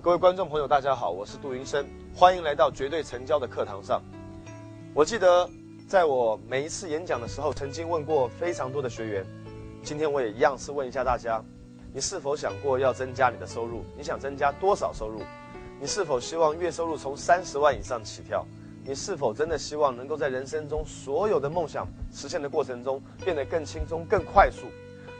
各位观众朋友，大家好，我是杜云生，欢迎来到绝对成交的课堂上。我记得在我每一次演讲的时候，曾经问过非常多的学员，今天我也一样是问一下大家：你是否想过要增加你的收入？你想增加多少收入？你是否希望月收入从三十万以上起跳？你是否真的希望能够在人生中所有的梦想实现的过程中变得更轻松、更快速？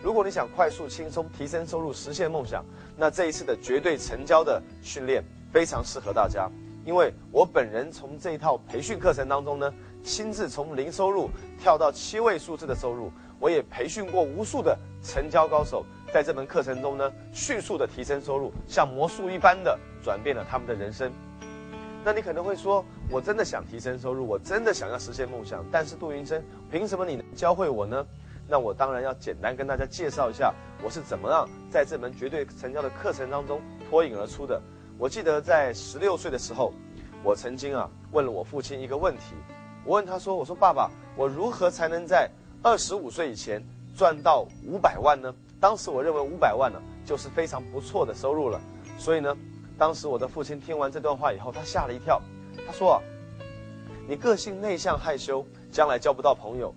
如果你想快速、轻松提升收入、实现梦想，那这一次的绝对成交的训练非常适合大家。因为我本人从这一套培训课程当中呢，亲自从零收入跳到七位数字的收入，我也培训过无数的成交高手，在这门课程中呢，迅速的提升收入，像魔术一般的转变了他们的人生。那你可能会说，我真的想提升收入，我真的想要实现梦想，但是杜云生，凭什么你能教会我呢？那我当然要简单跟大家介绍一下，我是怎么样在这门绝对成交的课程当中脱颖而出的。我记得在十六岁的时候，我曾经啊问了我父亲一个问题，我问他说：“我说爸爸，我如何才能在二十五岁以前赚到五百万呢？”当时我认为五百万呢就是非常不错的收入了。所以呢，当时我的父亲听完这段话以后，他吓了一跳，他说：“，你个性内向害羞，将来交不到朋友。”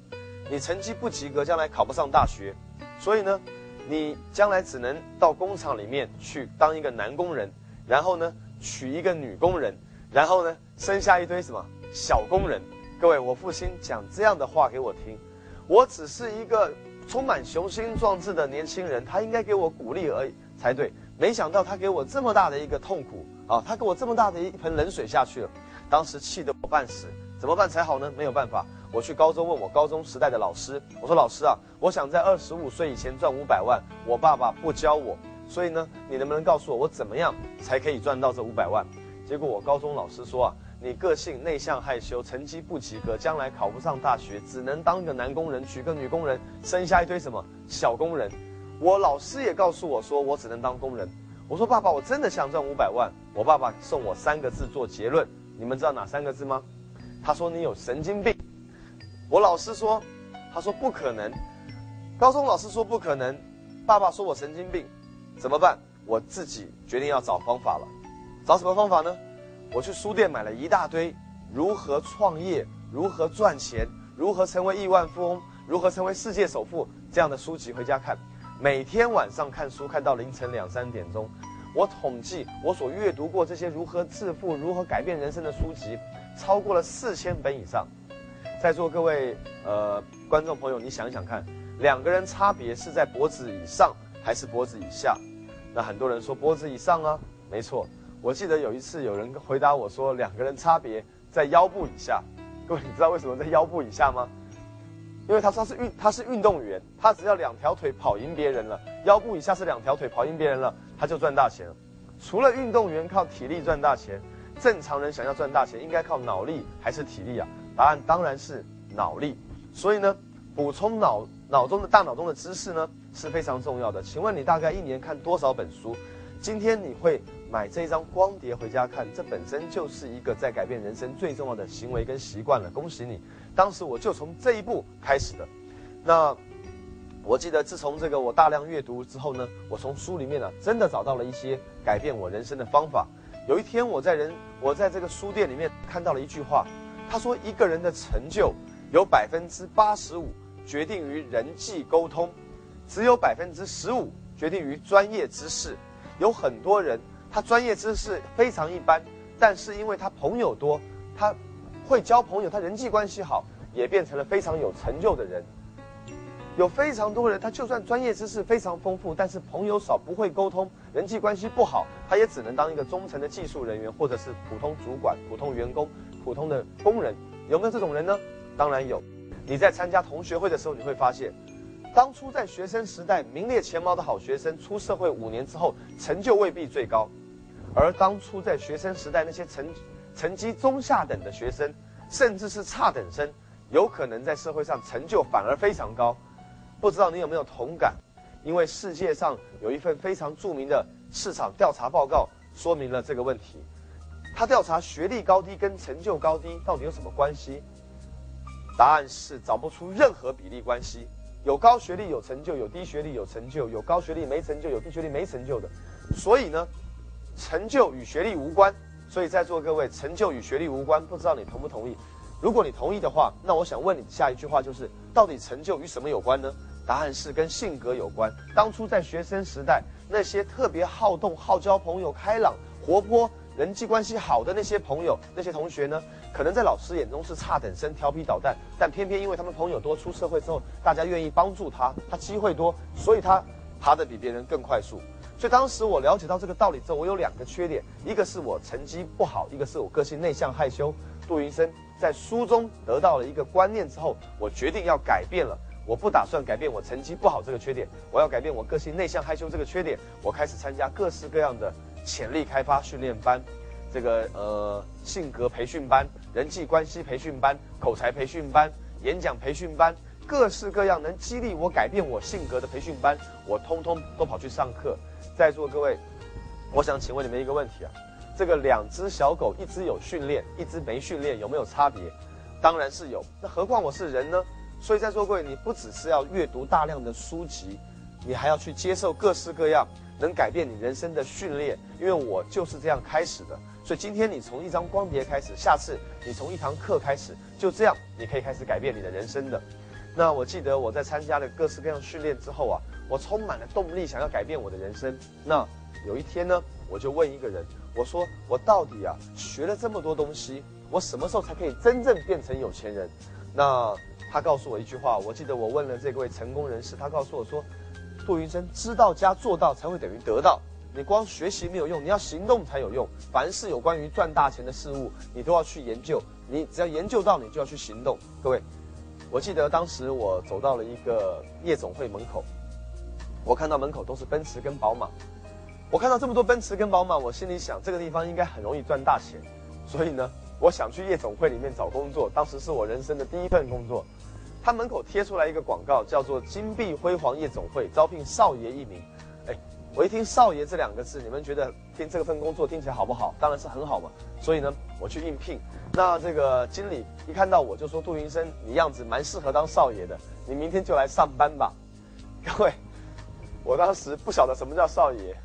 你成绩不及格，将来考不上大学，所以呢，你将来只能到工厂里面去当一个男工人，然后呢，娶一个女工人，然后呢，生下一堆什么小工人。各位，我父亲讲这样的话给我听，我只是一个充满雄心壮志的年轻人，他应该给我鼓励而已才对。没想到他给我这么大的一个痛苦啊，他给我这么大的一盆冷水下去了，当时气得我半死，怎么办才好呢？没有办法。我去高中问我高中时代的老师，我说老师啊，我想在二十五岁以前赚五百万，我爸爸不教我，所以呢，你能不能告诉我我怎么样才可以赚到这五百万？结果我高中老师说啊，你个性内向害羞，成绩不及格，将来考不上大学，只能当个男工人，娶个女工人，生下一堆什么小工人。我老师也告诉我说我只能当工人。我说爸爸，我真的想赚五百万。我爸爸送我三个字做结论，你们知道哪三个字吗？他说你有神经病。我老师说，他说不可能，高中老师说不可能，爸爸说我神经病，怎么办？我自己决定要找方法了，找什么方法呢？我去书店买了一大堆如何创业、如何赚钱、如何成为亿万富翁、如何成为世界首富这样的书籍回家看，每天晚上看书看到凌晨两三点钟。我统计我所阅读过这些如何致富、如何改变人生的书籍，超过了四千本以上。在座各位呃观众朋友，你想想看，两个人差别是在脖子以上还是脖子以下？那很多人说脖子以上啊，没错。我记得有一次有人回答我说，两个人差别在腰部以下。各位，你知道为什么在腰部以下吗？因为他他是运他是运动员，他只要两条腿跑赢别人了，腰部以下是两条腿跑赢别人了，他就赚大钱了。除了运动员靠体力赚大钱，正常人想要赚大钱，应该靠脑力还是体力啊？答案当然是脑力，所以呢，补充脑脑中的大脑中的知识呢是非常重要的。请问你大概一年看多少本书？今天你会买这一张光碟回家看，这本身就是一个在改变人生最重要的行为跟习惯了。恭喜你！当时我就从这一步开始的。那我记得自从这个我大量阅读之后呢，我从书里面呢真的找到了一些改变我人生的方法。有一天我在人我在这个书店里面看到了一句话。他说：“一个人的成就有百分之八十五决定于人际沟通，只有百分之十五决定于专业知识。有很多人，他专业知识非常一般，但是因为他朋友多，他会交朋友，他人际关系好，也变成了非常有成就的人。有非常多人，他就算专业知识非常丰富，但是朋友少，不会沟通，人际关系不好，他也只能当一个中层的技术人员，或者是普通主管、普通员工。”普通的工人有没有这种人呢？当然有。你在参加同学会的时候，你会发现，当初在学生时代名列前茅的好学生，出社会五年之后成就未必最高；而当初在学生时代那些成成绩中下等的学生，甚至是差等生，有可能在社会上成就反而非常高。不知道你有没有同感？因为世界上有一份非常著名的市场调查报告，说明了这个问题。他调查学历高低跟成就高低到底有什么关系？答案是找不出任何比例关系。有高学历有成就，有低学历有成就，有高学历没成就，有低学历没成就的。所以呢，成就与学历无关。所以在座各位，成就与学历无关，不知道你同不同意？如果你同意的话，那我想问你下一句话就是：到底成就与什么有关呢？答案是跟性格有关。当初在学生时代，那些特别好动、好交朋友、开朗、活泼、人际关系好的那些朋友、那些同学呢，可能在老师眼中是差等生、调皮捣蛋，但偏偏因为他们朋友多，出社会之后，大家愿意帮助他，他机会多，所以他爬得比别人更快速。所以当时我了解到这个道理之后，我有两个缺点，一个是我成绩不好，一个是我个性内向害羞。杜云生在书中得到了一个观念之后，我决定要改变了。我不打算改变我成绩不好这个缺点，我要改变我个性内向害羞这个缺点。我开始参加各式各样的潜力开发训练班，这个呃性格培训班、人际关系培训班、口才培训班、演讲培训班。各式各样能激励我改变我性格的培训班，我通通都跑去上课。在座各位，我想请问你们一个问题啊：这个两只小狗，一只有训练，一只没训练，有没有差别？当然是有。那何况我是人呢？所以在座各位，你不只是要阅读大量的书籍，你还要去接受各式各样能改变你人生的训练。因为我就是这样开始的。所以今天你从一张光碟开始，下次你从一堂课开始，就这样你可以开始改变你的人生的。那我记得我在参加了各式各样训练之后啊，我充满了动力，想要改变我的人生。那有一天呢，我就问一个人，我说我到底啊学了这么多东西，我什么时候才可以真正变成有钱人？那他告诉我一句话，我记得我问了这位成功人士，他告诉我说，杜云生，知道加做到才会等于得到。你光学习没有用，你要行动才有用。凡是有关于赚大钱的事物，你都要去研究。你只要研究到，你就要去行动。各位。我记得当时我走到了一个夜总会门口，我看到门口都是奔驰跟宝马，我看到这么多奔驰跟宝马，我心里想这个地方应该很容易赚大钱，所以呢，我想去夜总会里面找工作。当时是我人生的第一份工作，他门口贴出来一个广告，叫做“金碧辉煌夜总会招聘少爷一名”，我一听“少爷”这两个字，你们觉得听这份工作听起来好不好？当然是很好嘛。所以呢，我去应聘。那这个经理一看到我就说：“杜云生，你样子蛮适合当少爷的，你明天就来上班吧。”各位，我当时不晓得什么叫少爷。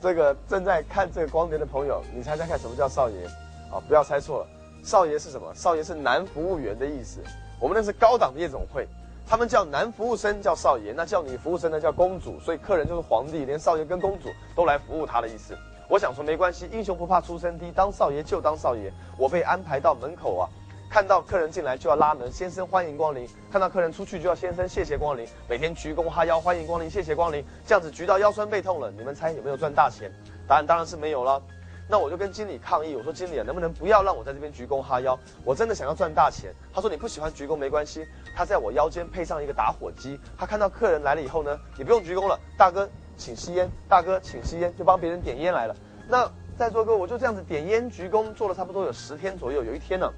这个正在看这个光碟的朋友，你猜猜看什么叫少爷？啊，不要猜错了，少爷是什么？少爷是男服务员的意思。我们那是高档的夜总会。他们叫男服务生叫少爷，那叫女服务生呢叫公主，所以客人就是皇帝，连少爷跟公主都来服务他的意思。我想说没关系，英雄不怕出身低，当少爷就当少爷。我被安排到门口啊，看到客人进来就要拉门，先生欢迎光临；看到客人出去就要先生谢谢光临。每天鞠躬哈腰，欢迎光临，谢谢光临，这样子鞠到腰酸背痛了。你们猜有没有赚大钱？答案当然是没有了。那我就跟经理抗议，我说经理啊，能不能不要让我在这边鞠躬哈腰？我真的想要赚大钱。他说你不喜欢鞠躬没关系，他在我腰间配上一个打火机，他看到客人来了以后呢，你不用鞠躬了，大哥请吸烟，大哥请吸烟，就帮别人点烟来了。那在座各位，我就这样子点烟鞠躬做了差不多有十天左右。有一天呢，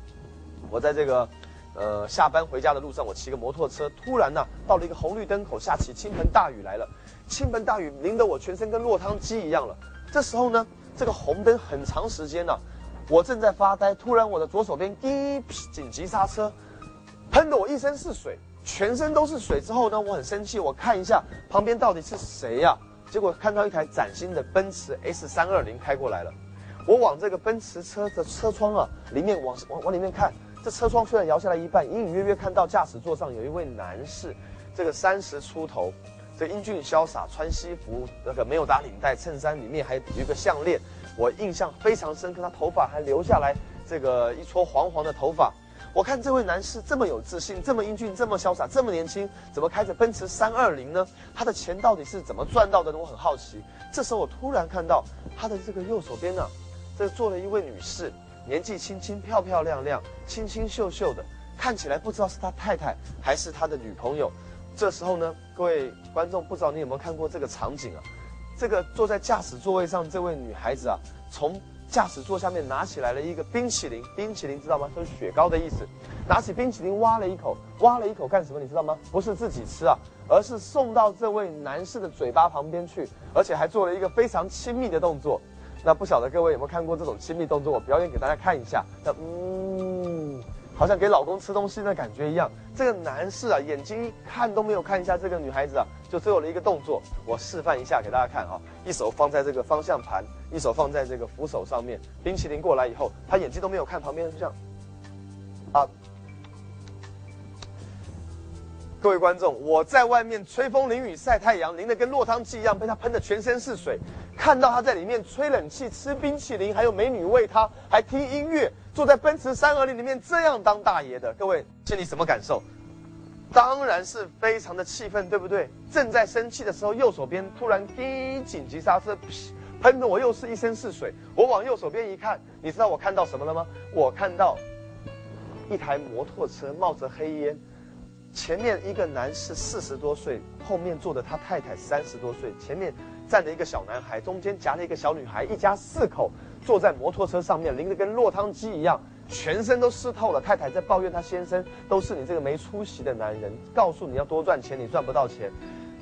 我在这个呃下班回家的路上，我骑个摩托车，突然呢到了一个红绿灯口，下起倾盆大雨来了，倾盆大雨淋得我全身跟落汤鸡一样了。这时候呢。这个红灯很长时间呢，我正在发呆，突然我的左手边滴紧急刹车，喷得我一身是水，全身都是水。之后呢，我很生气，我看一下旁边到底是谁呀？结果看到一台崭新的奔驰 S 三二零开过来了，我往这个奔驰车的车窗啊里面往往往里面看，这车窗虽然摇下来一半，隐隐约约看到驾驶座上有一位男士，这个三十出头。英俊潇洒，穿西服，那个没有打领带，衬衫里面还有一个项链，我印象非常深刻。他头发还留下来，这个一撮黄黄的头发。我看这位男士这么有自信，这么英俊，这么潇洒，这么年轻，怎么开着奔驰三二零呢？他的钱到底是怎么赚到的呢？我很好奇。这时候我突然看到他的这个右手边呢，这坐了一位女士，年纪轻轻，漂漂亮亮，清清秀秀的，看起来不知道是他太太还是他的女朋友。这时候呢，各位观众，不知道你有没有看过这个场景啊？这个坐在驾驶座位上这位女孩子啊，从驾驶座下面拿起来了一个冰淇淋，冰淇淋知道吗？就是雪糕的意思。拿起冰淇淋挖了一口，挖了一口干什么？你知道吗？不是自己吃啊，而是送到这位男士的嘴巴旁边去，而且还做了一个非常亲密的动作。那不晓得各位有没有看过这种亲密动作？我表演给大家看一下。那嗯。好像给老公吃东西的感觉一样。这个男士啊，眼睛看都没有看一下这个女孩子啊，就做了一个动作。我示范一下给大家看啊，一手放在这个方向盘，一手放在这个扶手上面。冰淇淋过来以后，他眼睛都没有看旁边，这样啊。各位观众，我在外面吹风淋雨晒太阳，淋得跟落汤鸡一样，被他喷得全身是水。看到他在里面吹冷气、吃冰淇淋，还有美女喂他，还听音乐，坐在奔驰三二零里面这样当大爷的，各位心里什么感受？当然是非常的气愤，对不对？正在生气的时候，右手边突然滴紧急刹车，喷的我又是一身是水。我往右手边一看，你知道我看到什么了吗？我看到一台摩托车冒着黑烟。前面一个男士四十多岁，后面坐的他太太三十多岁，前面站着一个小男孩，中间夹了一个小女孩，一家四口坐在摩托车上面，淋得跟落汤鸡一样，全身都湿透了。太太在抱怨他先生，都是你这个没出息的男人，告诉你要多赚钱，你赚不到钱。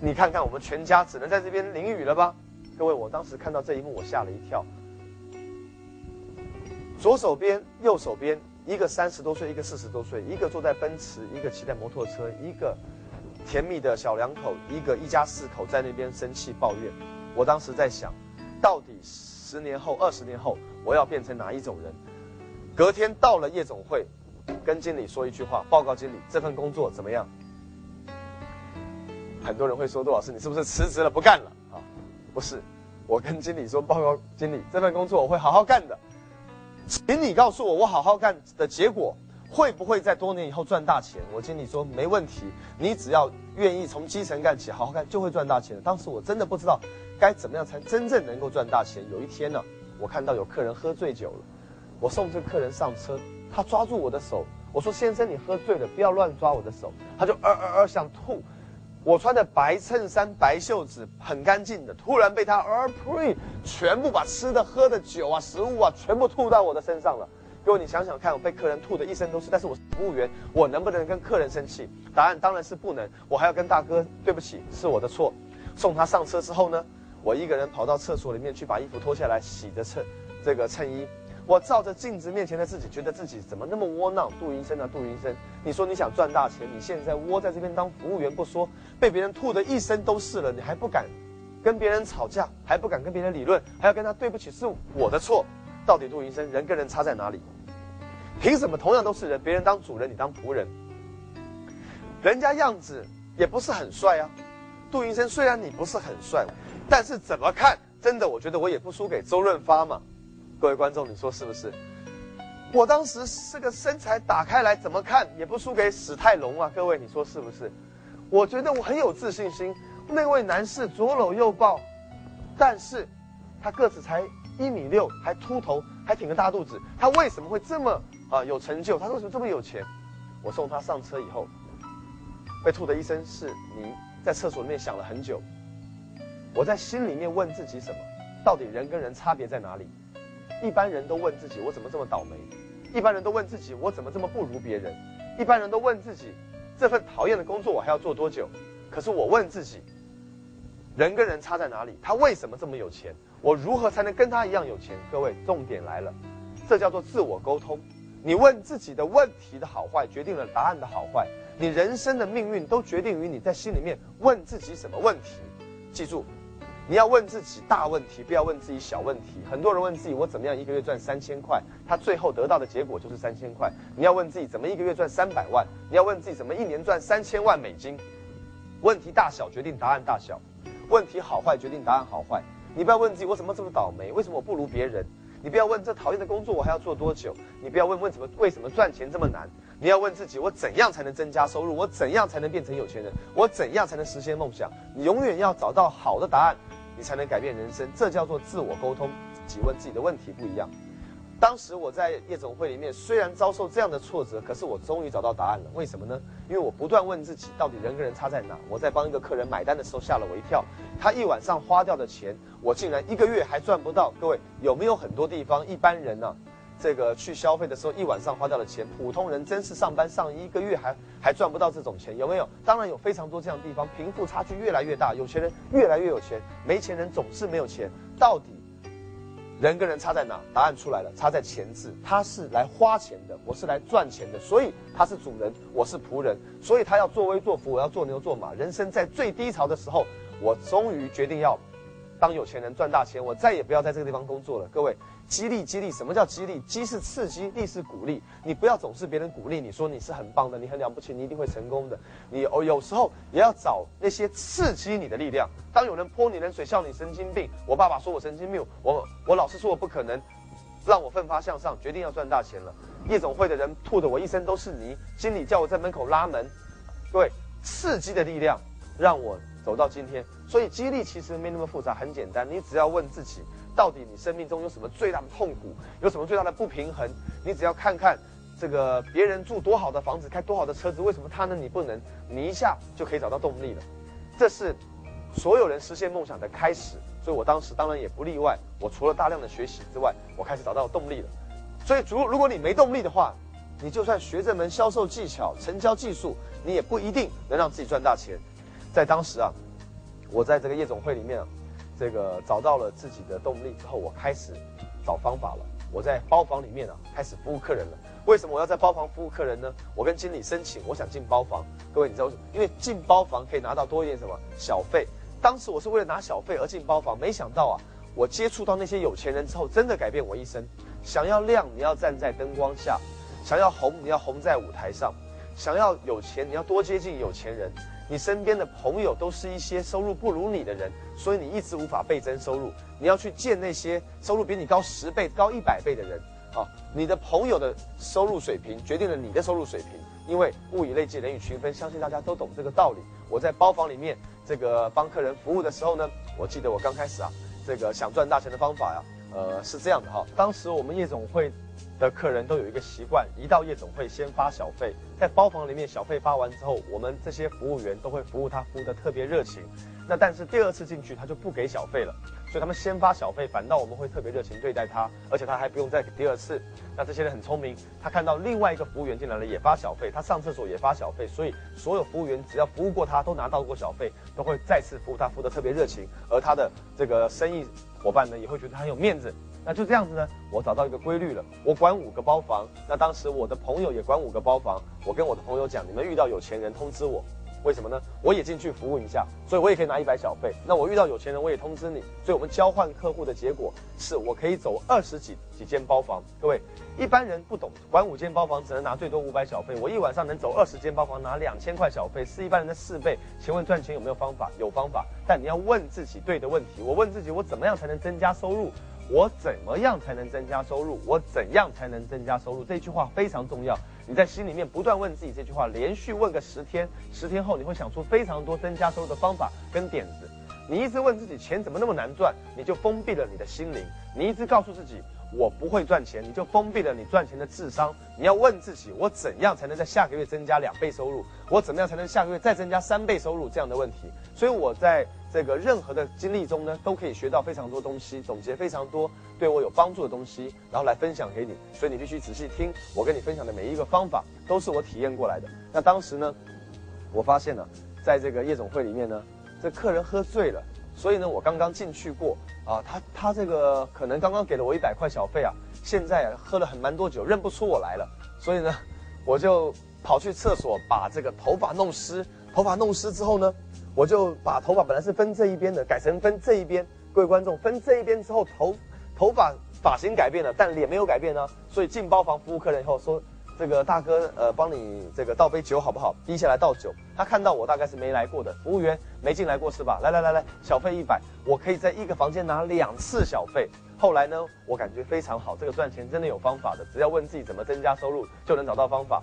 你看看我们全家只能在这边淋雨了吧？各位，我当时看到这一幕，我吓了一跳。左手边，右手边。一个三十多岁，一个四十多岁，一个坐在奔驰，一个骑在摩托车，一个甜蜜的小两口，一个一家四口在那边生气抱怨。我当时在想，到底是十年后、二十年后，我要变成哪一种人？隔天到了夜总会，跟经理说一句话，报告经理这份工作怎么样？很多人会说，杜老师，你是不是辞职了，不干了啊？不是，我跟经理说，报告经理，这份工作我会好好干的。请你告诉我，我好好干的结果会不会在多年以后赚大钱？我经理说没问题，你只要愿意从基层干起，好好干就会赚大钱。当时我真的不知道该怎么样才真正能够赚大钱。有一天呢，我看到有客人喝醉酒了，我送这个客人上车，他抓住我的手，我说先生你喝醉了，不要乱抓我的手，他就呃呃呃想吐。我穿的白衬衫、白袖子，很干净的。突然被他而呸，全部把吃的、喝的酒啊、食物啊，全部吐到我的身上了。各位，你想想看，我被客人吐的一身都是，但是我是服务员，我能不能跟客人生气？答案当然是不能。我还要跟大哥对不起，是我的错。送他上车之后呢，我一个人跑到厕所里面去把衣服脱下来洗着衬这个衬衣。我照着镜子面前的自己，觉得自己怎么那么窝囊？杜云生啊，杜云生，你说你想赚大钱，你现在窝在这边当服务员不说，被别人吐的一身都是了，你还不敢跟别人吵架，还不敢跟别人理论，还要跟他对不起，是我的错。到底杜云生人跟人差在哪里？凭什么同样都是人，别人当主人，你当仆人？人家样子也不是很帅啊。杜云生虽然你不是很帅，但是怎么看，真的我觉得我也不输给周润发嘛。各位观众，你说是不是？我当时这个身材打开来，怎么看也不输给史泰龙啊！各位，你说是不是？我觉得我很有自信心。那位男士左搂右抱，但是，他个子才一米六，还秃头，还挺个大肚子。他为什么会这么啊有成就？他为什么这么有钱？我送他上车以后，被吐的一身是泥，在厕所里面想了很久。我在心里面问自己什么？到底人跟人差别在哪里？一般人都问自己：我怎么这么倒霉？一般人都问自己：我怎么这么不如别人？一般人都问自己：这份讨厌的工作我还要做多久？可是我问自己：人跟人差在哪里？他为什么这么有钱？我如何才能跟他一样有钱？各位，重点来了，这叫做自我沟通。你问自己的问题的好坏，决定了答案的好坏。你人生的命运都决定于你在心里面问自己什么问题。记住。你要问自己大问题，不要问自己小问题。很多人问自己我怎么样一个月赚三千块，他最后得到的结果就是三千块。你要问自己怎么一个月赚三百万，你要问自己怎么一年赚三千万美金。问题大小决定答案大小，问题好坏决定答案好坏。你不要问自己我怎么这么倒霉，为什么我不如别人？你不要问这讨厌的工作我还要做多久？你不要问为什么为什么赚钱这么难？你要问自己我怎样才能增加收入？我怎样才能变成有钱人？我怎样才能实现梦想？你永远要找到好的答案。你才能改变人生，这叫做自我沟通。自己问自己的问题不一样。当时我在夜总会里面，虽然遭受这样的挫折，可是我终于找到答案了。为什么呢？因为我不断问自己，到底人跟人差在哪？我在帮一个客人买单的时候，吓了我一跳。他一晚上花掉的钱，我竟然一个月还赚不到。各位有没有很多地方，一般人呢？这个去消费的时候，一晚上花掉的钱，普通人真是上班上一个月还还赚不到这种钱，有没有？当然有非常多这样的地方，贫富差距越来越大，有钱人越来越有钱，没钱人总是没有钱。到底人跟人差在哪？答案出来了，差在钱字。他是来花钱的，我是来赚钱的，所以他是主人，我是仆人，所以他要作威作福，我要做牛做马。人生在最低潮的时候，我终于决定要当有钱人赚大钱，我再也不要在这个地方工作了。各位。激励，激励，什么叫激励？激是刺激，励是鼓励。你不要总是别人鼓励你说你是很棒的，你很了不起，你一定会成功的。你哦，有时候也要找那些刺激你的力量。当有人泼你冷水，笑你神经病，我爸爸说我神经病，我我老师说我不可能，让我奋发向上，决定要赚大钱了。夜总会的人吐的我一身都是泥，经理叫我在门口拉门。各位，刺激的力量让我走到今天。所以激励其实没那么复杂，很简单，你只要问自己。到底你生命中有什么最大的痛苦？有什么最大的不平衡？你只要看看这个别人住多好的房子，开多好的车子，为什么他能你不能？你一下就可以找到动力了。这是所有人实现梦想的开始。所以我当时当然也不例外。我除了大量的学习之外，我开始找到动力了。所以如如果你没动力的话，你就算学这门销售技巧、成交技术，你也不一定能让自己赚大钱。在当时啊，我在这个夜总会里面啊。这个找到了自己的动力之后，我开始找方法了。我在包房里面啊，开始服务客人了。为什么我要在包房服务客人呢？我跟经理申请，我想进包房。各位，你知道，因为进包房可以拿到多一点什么小费。当时我是为了拿小费而进包房，没想到啊，我接触到那些有钱人之后，真的改变我一生。想要亮，你要站在灯光下；想要红，你要红在舞台上；想要有钱，你要多接近有钱人。你身边的朋友都是一些收入不如你的人，所以你一直无法倍增收入。你要去见那些收入比你高十倍、高一百倍的人。好，你的朋友的收入水平决定了你的收入水平，因为物以类聚，人以群分。相信大家都懂这个道理。我在包房里面这个帮客人服务的时候呢，我记得我刚开始啊，这个想赚大钱的方法呀，呃，是这样的哈。当时我们夜总会。的客人都有一个习惯，一到夜总会先发小费，在包房里面小费发完之后，我们这些服务员都会服务他，服务的特别热情。那但是第二次进去他就不给小费了，所以他们先发小费，反倒我们会特别热情对待他，而且他还不用再给第二次。那这些人很聪明，他看到另外一个服务员进来了也发小费，他上厕所也发小费，所以所有服务员只要服务过他，都拿到过小费，都会再次服务他，服务的特别热情，而他的这个生意伙伴呢也会觉得很有面子。那就这样子呢，我找到一个规律了。我管五个包房，那当时我的朋友也管五个包房。我跟我的朋友讲，你们遇到有钱人通知我，为什么呢？我也进去服务一下，所以我也可以拿一百小费。那我遇到有钱人，我也通知你。所以我们交换客户的结果是我可以走二十几几间包房。各位，一般人不懂，管五间包房只能拿最多五百小费。我一晚上能走二十间包房，拿两千块小费，是一般人的四倍。请问赚钱有没有方法？有方法，但你要问自己对的问题。我问自己，我怎么样才能增加收入？我怎么样才能增加收入？我怎样才能增加收入？这句话非常重要。你在心里面不断问自己这句话，连续问个十天，十天后你会想出非常多增加收入的方法跟点子。你一直问自己钱怎么那么难赚，你就封闭了你的心灵。你一直告诉自己。我不会赚钱，你就封闭了你赚钱的智商。你要问自己，我怎样才能在下个月增加两倍收入？我怎么样才能下个月再增加三倍收入？这样的问题。所以我在这个任何的经历中呢，都可以学到非常多东西，总结非常多对我有帮助的东西，然后来分享给你。所以你必须仔细听我跟你分享的每一个方法，都是我体验过来的。那当时呢，我发现了，在这个夜总会里面呢，这客人喝醉了。所以呢，我刚刚进去过啊，他他这个可能刚刚给了我一百块小费啊，现在喝了很蛮多酒，认不出我来了。所以呢，我就跑去厕所把这个头发弄湿，头发弄湿之后呢，我就把头发本来是分这一边的，改成分这一边。各位观众，分这一边之后，头头发发型改变了，但脸没有改变呢。所以进包房服务客人以后说。这个大哥，呃，帮你这个倒杯酒好不好？接下来倒酒。他看到我大概是没来过的服务员，没进来过是吧？来来来来，小费一百，我可以在一个房间拿两次小费。后来呢，我感觉非常好，这个赚钱真的有方法的，只要问自己怎么增加收入，就能找到方法。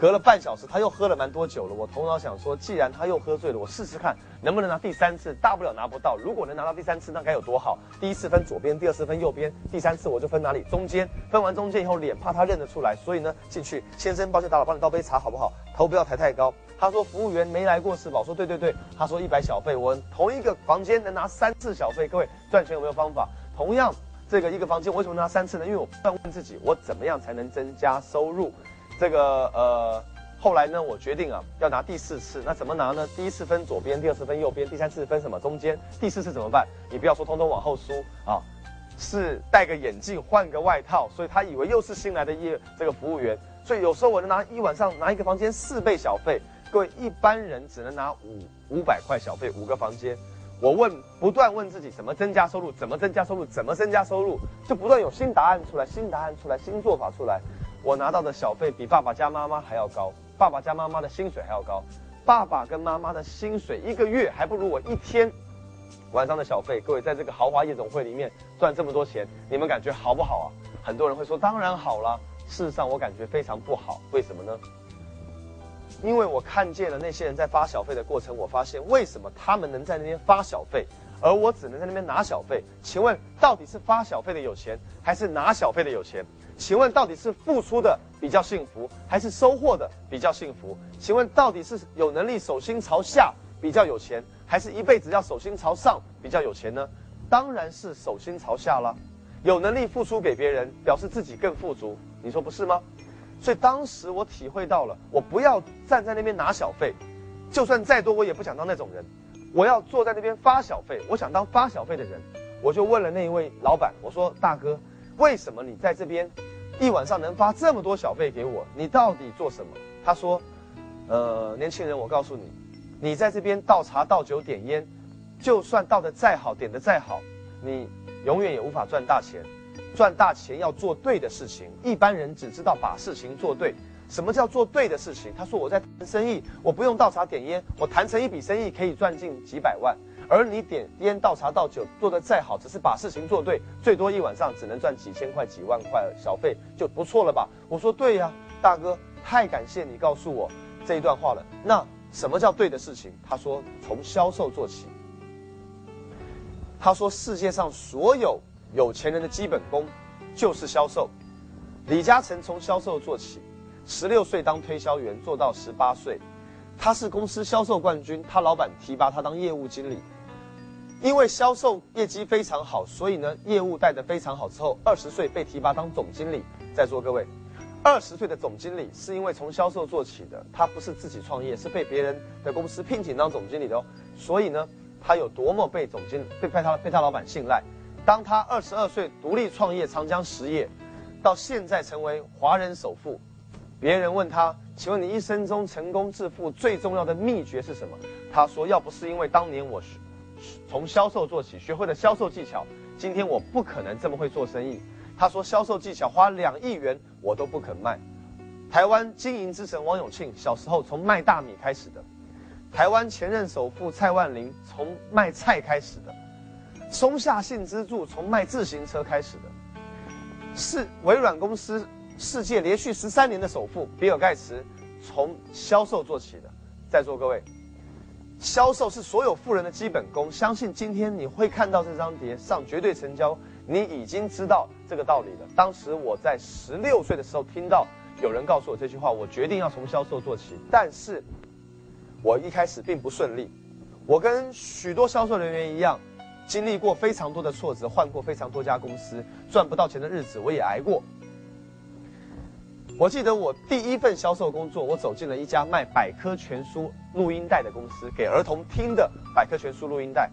隔了半小时，他又喝了蛮多酒了。我头脑想说，既然他又喝醉了，我试试看能不能拿第三次，大不了拿不到。如果能拿到第三次，那该有多好！第一次分左边，第二次分右边，第三次我就分哪里？中间。分完中间以后，脸怕他认得出来，所以呢，进去，先生，抱歉打扰，帮你倒杯茶好不好？头不要抬太高。他说服务员没来过是吧？我说对对对。他说一百小费，我同一个房间能拿三次小费。各位赚钱有没有方法？同样这个一个房间，为什么拿三次呢？因为我不断问自己，我怎么样才能增加收入？这个呃，后来呢，我决定啊，要拿第四次。那怎么拿呢？第一次分左边，第二次分右边，第三次分什么？中间。第四次怎么办？你不要说通通往后输啊，是戴个眼镜换个外套，所以他以为又是新来的业这个服务员。所以有时候我能拿一晚上拿一个房间四倍小费，各位一般人只能拿五五百块小费五个房间。我问不断问自己怎么增加收入，怎么增加收入，怎么增加收入，就不断有新答案出来，新答案出来，新做法出来。我拿到的小费比爸爸加妈妈还要高，爸爸加妈妈的薪水还要高，爸爸跟妈妈的薪水一个月还不如我一天晚上的小费。各位在这个豪华夜总会里面赚这么多钱，你们感觉好不好啊？很多人会说当然好了，事实上我感觉非常不好，为什么呢？因为我看见了那些人在发小费的过程，我发现为什么他们能在那边发小费，而我只能在那边拿小费？请问到底是发小费的有钱，还是拿小费的有钱？请问到底是付出的比较幸福，还是收获的比较幸福？请问到底是有能力手心朝下比较有钱，还是一辈子要手心朝上比较有钱呢？当然是手心朝下了。有能力付出给别人，表示自己更富足，你说不是吗？所以当时我体会到了，我不要站在那边拿小费，就算再多，我也不想当那种人。我要坐在那边发小费，我想当发小费的人。我就问了那一位老板，我说：“大哥，为什么你在这边一晚上能发这么多小费给我？你到底做什么？”他说：“呃，年轻人，我告诉你，你在这边倒茶倒酒点烟，就算倒的再好，点的再好，你永远也无法赚大钱。”赚大钱要做对的事情，一般人只知道把事情做对。什么叫做对的事情？他说我在谈生意，我不用倒茶点烟，我谈成一笔生意可以赚进几百万。而你点烟倒茶倒酒做得再好，只是把事情做对，最多一晚上只能赚几千块几万块小费就不错了吧？我说对呀，大哥，太感谢你告诉我这一段话了。那什么叫对的事情？他说从销售做起。他说世界上所有。有钱人的基本功就是销售。李嘉诚从销售做起，十六岁当推销员做到十八岁，他是公司销售冠军，他老板提拔他当业务经理。因为销售业绩非常好，所以呢业务带得非常好。之后二十岁被提拔当总经理。在座各位，二十岁的总经理是因为从销售做起的，他不是自己创业，是被别人的公司聘请当总经理的哦。所以呢，他有多么被总经被被他被他老板信赖。当他二十二岁独立创业长江实业，到现在成为华人首富，别人问他：“请问你一生中成功致富最重要的秘诀是什么？”他说：“要不是因为当年我从销售做起，学会了销售技巧，今天我不可能这么会做生意。”他说：“销售技巧花两亿元我都不肯卖。”台湾经营之神王永庆小时候从卖大米开始的，台湾前任首富蔡万林从卖菜开始的。松下幸之助从卖自行车开始的，是微软公司世界连续十三年的首富比尔盖茨从销售做起的。在座各位，销售是所有富人的基本功。相信今天你会看到这张碟上绝对成交，你已经知道这个道理了。当时我在十六岁的时候听到有人告诉我这句话，我决定要从销售做起。但是，我一开始并不顺利，我跟许多销售人员一样。经历过非常多的挫折，换过非常多家公司，赚不到钱的日子我也挨过。我记得我第一份销售工作，我走进了一家卖百科全书录音带的公司，给儿童听的百科全书录音带，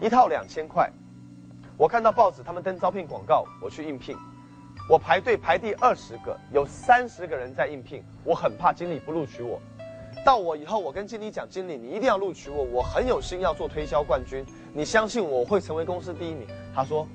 一套两千块。我看到报纸他们登招聘广告，我去应聘，我排队排第二十个，有三十个人在应聘，我很怕经理不录取我。到我以后，我跟经理讲，经理你一定要录取我，我很有心要做推销冠军。你相信我会成为公司第一名？他说，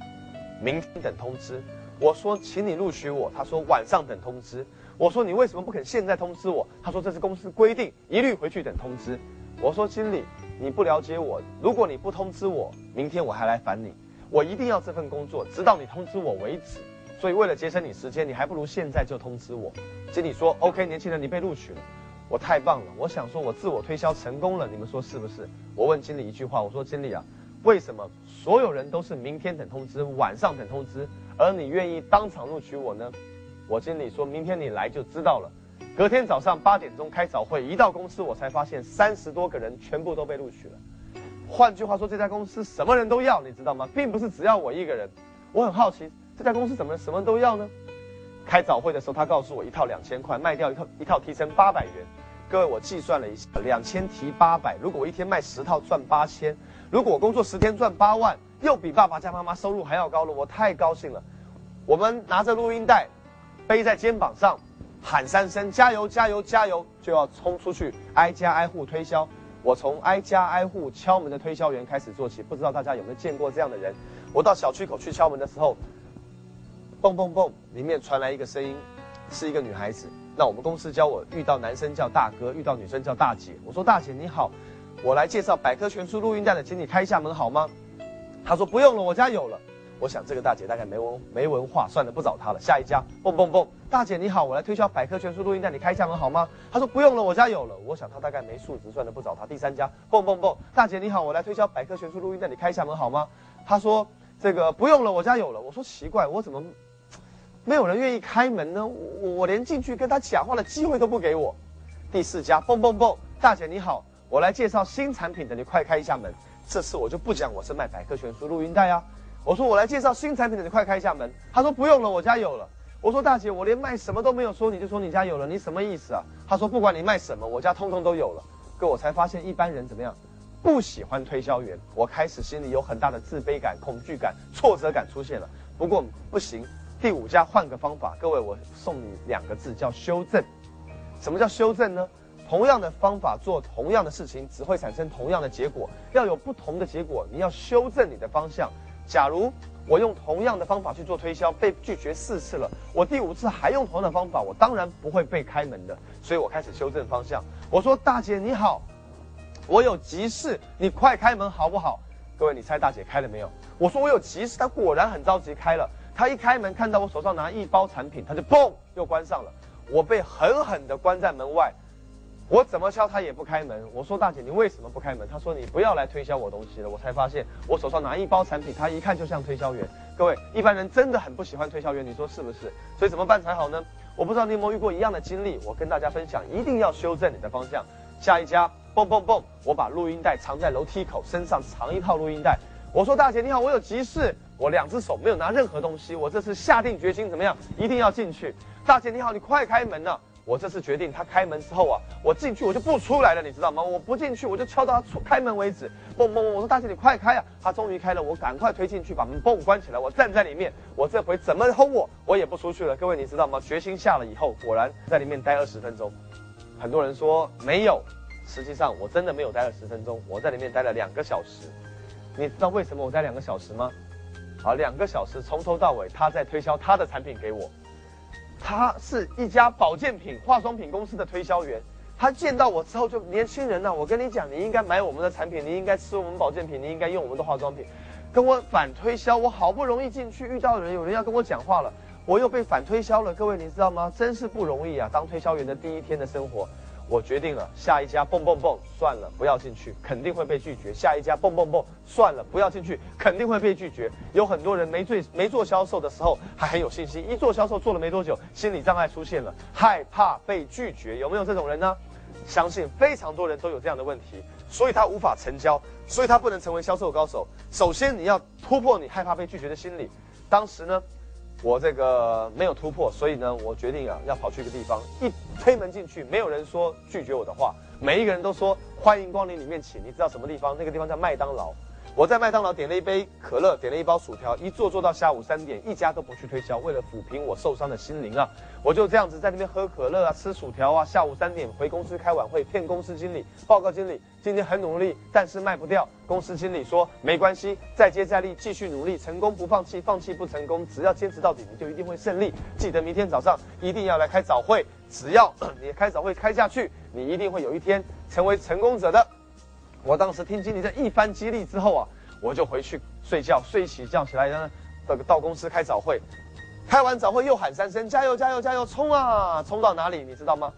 明天等通知。我说，请你录取我。他说，晚上等通知。我说，你为什么不肯现在通知我？他说，这是公司规定，一律回去等通知。我说，经理，你不了解我。如果你不通知我，明天我还来烦你。我一定要这份工作，直到你通知我为止。所以为了节省你时间，你还不如现在就通知我。经理说，OK，年轻人，你被录取了。我太棒了，我想说我自我推销成功了。你们说是不是？我问经理一句话，我说经理啊。为什么所有人都是明天等通知，晚上等通知，而你愿意当场录取我呢？我经理说明天你来就知道了。隔天早上八点钟开早会，一到公司我才发现三十多个人全部都被录取了。换句话说，这家公司什么人都要，你知道吗？并不是只要我一个人。我很好奇，这家公司怎么什么都要呢？开早会的时候，他告诉我一套两千块，卖掉一套一套提成八百元。各位，我计算了一下，两千提八百，如果我一天卖十套赚八千。如果我工作十天赚八万，又比爸爸加妈妈收入还要高了，我太高兴了。我们拿着录音带，背在肩膀上，喊三声加油加油加油，就要冲出去挨家挨户推销。我从挨家挨户敲门的推销员开始做起，不知道大家有没有见过这样的人？我到小区口去敲门的时候，蹦蹦蹦，里面传来一个声音，是一个女孩子。那我们公司教我，遇到男生叫大哥，遇到女生叫大姐。我说大姐你好，我来介绍百科全书录音带的，请你开一下门好吗？他说不用了，我家有了。我想这个大姐大概没文没文化，算了，不找她了。下一家，蹦蹦蹦，大姐你好，我来推销百科全书录音带，你开一下门好吗？她说不用了，我家有了。我想她大概没素质，算了，不找她。第三家，蹦蹦蹦，大姐你好，我来推销百科全书录音带，你开一下门好吗？她说这个不用了，我家有了。我说奇怪，我怎么没有人愿意开门呢？我我连进去跟她讲话的机会都不给我。第四家，蹦蹦蹦，大姐你好，我来介绍新产品的，你快开一下门。这次我就不讲我是卖百科全书录音带啊。我说我来介绍新产品的，你快开一下门。他说不用了，我家有了。我说大姐，我连卖什么都没有说，你就说你家有了，你什么意思啊？他说不管你卖什么，我家通通都有了。哥，我才发现一般人怎么样，不喜欢推销员。我开始心里有很大的自卑感、恐惧感、挫折感出现了。不过不行，第五家换个方法。各位，我送你两个字，叫修正。什么叫修正呢？同样的方法做同样的事情，只会产生同样的结果。要有不同的结果，你要修正你的方向。假如我用同样的方法去做推销，被拒绝四次了，我第五次还用同样的方法，我当然不会被开门的。所以我开始修正方向。我说：“大姐你好，我有急事，你快开门好不好？”各位，你猜大姐开了没有？我说我有急事，她果然很着急开了。她一开门看到我手上拿一包产品，她就嘣又关上了。我被狠狠地关在门外。我怎么敲他也不开门。我说大姐，你为什么不开门？他说你不要来推销我东西了。我才发现我手上拿一包产品，他一看就像推销员。各位一般人真的很不喜欢推销员，你说是不是？所以怎么办才好呢？我不知道你有没有遇过一样的经历。我跟大家分享，一定要修正你的方向。下一家，蹦蹦蹦，我把录音带藏在楼梯口，身上藏一套录音带。我说大姐你好，我有急事。我两只手没有拿任何东西，我这次下定决心怎么样？一定要进去。大姐你好，你快开门呐！我这次决定，他开门之后啊，我进去我就不出来了，你知道吗？我不进去，我就敲到他出开门为止。嘣嘣嘣！我说大姐，你快开啊！他终于开了，我赶快推进去，把门嘣关起来。我站在里面，我这回怎么轰我，我也不出去了。各位你知道吗？决心下了以后，果然在里面待二十分钟。很多人说没有，实际上我真的没有待二十分钟，我在里面待了两个小时。你知道为什么我待两个小时吗？好，两个小时从头到尾他在推销他的产品给我。他是一家保健品、化妆品公司的推销员。他见到我之后就年轻人呐，我跟你讲，你应该买我们的产品，你应该吃我们保健品，你应该用我们的化妆品，跟我反推销。我好不容易进去遇到人，有人要跟我讲话了，我又被反推销了。各位你知道吗？真是不容易啊！当推销员的第一天的生活。我决定了，下一家蹦蹦蹦算了，不要进去，肯定会被拒绝。下一家蹦蹦蹦算了，不要进去，肯定会被拒绝。有很多人没做没做销售的时候还很有信心，一做销售做了没多久，心理障碍出现了，害怕被拒绝。有没有这种人呢？相信非常多人都有这样的问题，所以他无法成交，所以他不能成为销售高手。首先你要突破你害怕被拒绝的心理。当时呢？我这个没有突破，所以呢，我决定啊，要跑去一个地方，一推门进去，没有人说拒绝我的话，每一个人都说欢迎光临，里面请。你知道什么地方？那个地方叫麦当劳。我在麦当劳点了一杯可乐，点了一包薯条，一坐坐到下午三点，一家都不去推销，为了抚平我受伤的心灵啊，我就这样子在那边喝可乐啊，吃薯条啊，下午三点回公司开晚会，骗公司经理报告经理，今天很努力，但是卖不掉。公司经理说没关系，再接再厉，继续努力，成功不放弃，放弃不成功，只要坚持到底，你就一定会胜利。记得明天早上一定要来开早会，只要你开早会开下去，你一定会有一天成为成功者的。我当时听经理这一番激励之后啊，我就回去睡觉，睡起觉起来呢，这个到公司开早会，开完早会又喊三声加油加油加油，冲啊，冲到哪里你知道吗？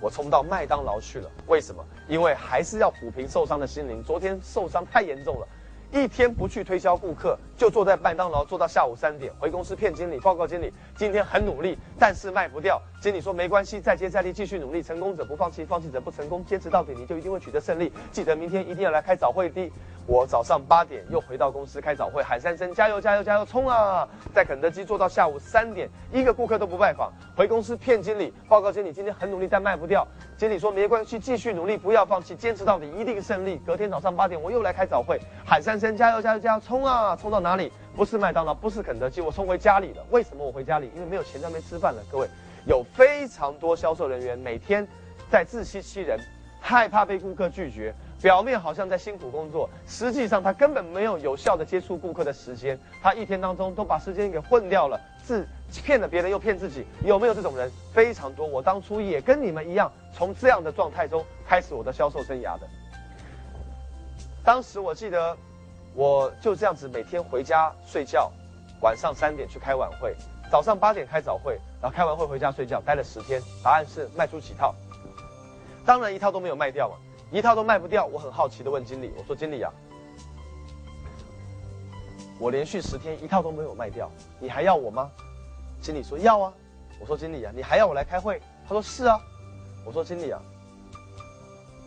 我冲到麦当劳去了。为什么？因为还是要抚平受伤的心灵。昨天受伤太严重了。一天不去推销顾客，就坐在麦当劳坐到下午三点，回公司骗经理报告经理，今天很努力，但是卖不掉。经理说没关系，再接再厉，继续努力，成功者不放弃，放弃者不成功，坚持到底，你就一定会取得胜利。记得明天一定要来开早会的。我早上八点又回到公司开早会，喊三声加油加油加油冲啊！在肯德基做到下午三点，一个顾客都不拜访，回公司骗经理报告经理今天很努力但卖不掉，经理说没关系，继续努力不要放弃，坚持到底一定胜利。隔天早上八点我又来开早会，喊三声加油加油加油冲啊！冲到哪哪里？不是麦当劳，不是肯德基，我冲回家里了。为什么我回家里？因为没有钱在那边吃饭了。各位，有非常多销售人员每天在自欺欺人，害怕被顾客拒绝。表面好像在辛苦工作，实际上他根本没有有效的接触顾客的时间，他一天当中都把时间给混掉了，自骗了别人又骗自己，有没有这种人？非常多。我当初也跟你们一样，从这样的状态中开始我的销售生涯的。当时我记得，我就这样子每天回家睡觉，晚上三点去开晚会，早上八点开早会，然后开完会回家睡觉，待了十天。答案是卖出几套，当然一套都没有卖掉嘛。一套都卖不掉，我很好奇的问经理：“我说经理啊，我连续十天一套都没有卖掉，你还要我吗？”经理说：“要啊。”我说：“经理啊，你还要我来开会？”他说：“是啊。”我说：“经理啊，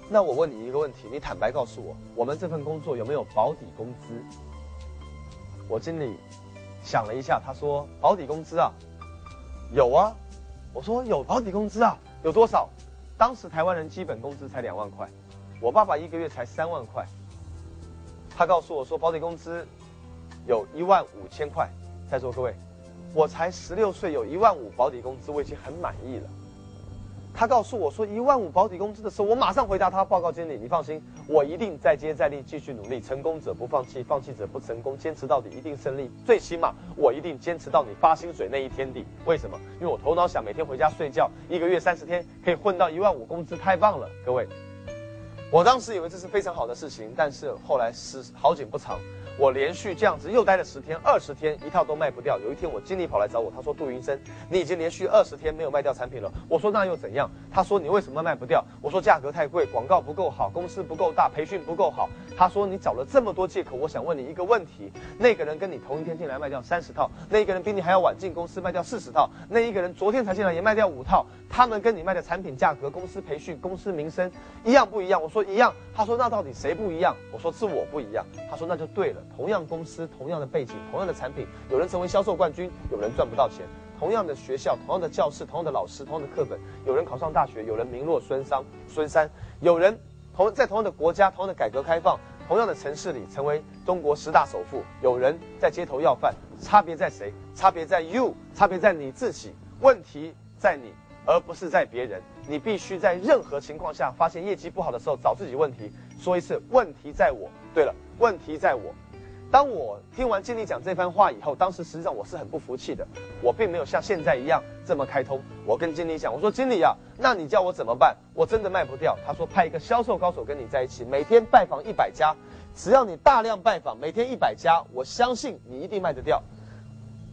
那我问你一个问题，你坦白告诉我，我们这份工作有没有保底工资？”我经理想了一下，他说：“保底工资啊，有啊。”我说：“有保底工资啊？有多少？”当时台湾人基本工资才两万块。我爸爸一个月才三万块，他告诉我说保底工资有一万五千块。在座各位，我才十六岁，有一万五保底工资，我已经很满意了。他告诉我说一万五保底工资的时候，我马上回答他：报告经理，你放心，我一定再接再厉，继续努力。成功者不放弃，放弃者不成功，坚持到底一定胜利。最起码我一定坚持到你发薪水那一天底。为什么？因为我头脑想每天回家睡觉，一个月三十天可以混到一万五工资，太棒了，各位。我当时以为这是非常好的事情，但是后来是好景不长。我连续这样子又待了十天、二十天，一套都卖不掉。有一天，我经理跑来找我，他说：“杜云生，你已经连续二十天没有卖掉产品了。”我说：“那又怎样？”他说：“你为什么卖不掉？”我说：“价格太贵，广告不够好，公司不够大，培训不够好。”他说：“你找了这么多借口，我想问你一个问题：那个人跟你同一天进来卖掉三十套，那个人比你还要晚进公司卖掉四十套，那一个人昨天才进来也卖掉五套，他们跟你卖的产品价格、公司培训、公司名声一样不一样？”我说：“一样。”他说：“那到底谁不一样？”我说：“是我不一样。”他说：“那就对了，同样公司。”同样的背景，同样的产品，有人成为销售冠军，有人赚不到钱；同样的学校，同样的教室，同样的老师，同样的课本，有人考上大学，有人名落孙山。孙山，有人同在同样的国家，同样的改革开放，同样的城市里成为中国十大首富，有人在街头要饭。差别在谁？差别在 you，差别在你自己。问题在你，而不是在别人。你必须在任何情况下发现业绩不好的时候找自己问题。说一次，问题在我。对了，问题在我。当我听完经理讲这番话以后，当时实际上我是很不服气的。我并没有像现在一样这么开通。我跟经理讲，我说经理啊，那你叫我怎么办？我真的卖不掉。他说派一个销售高手跟你在一起，每天拜访一百家，只要你大量拜访，每天一百家，我相信你一定卖得掉。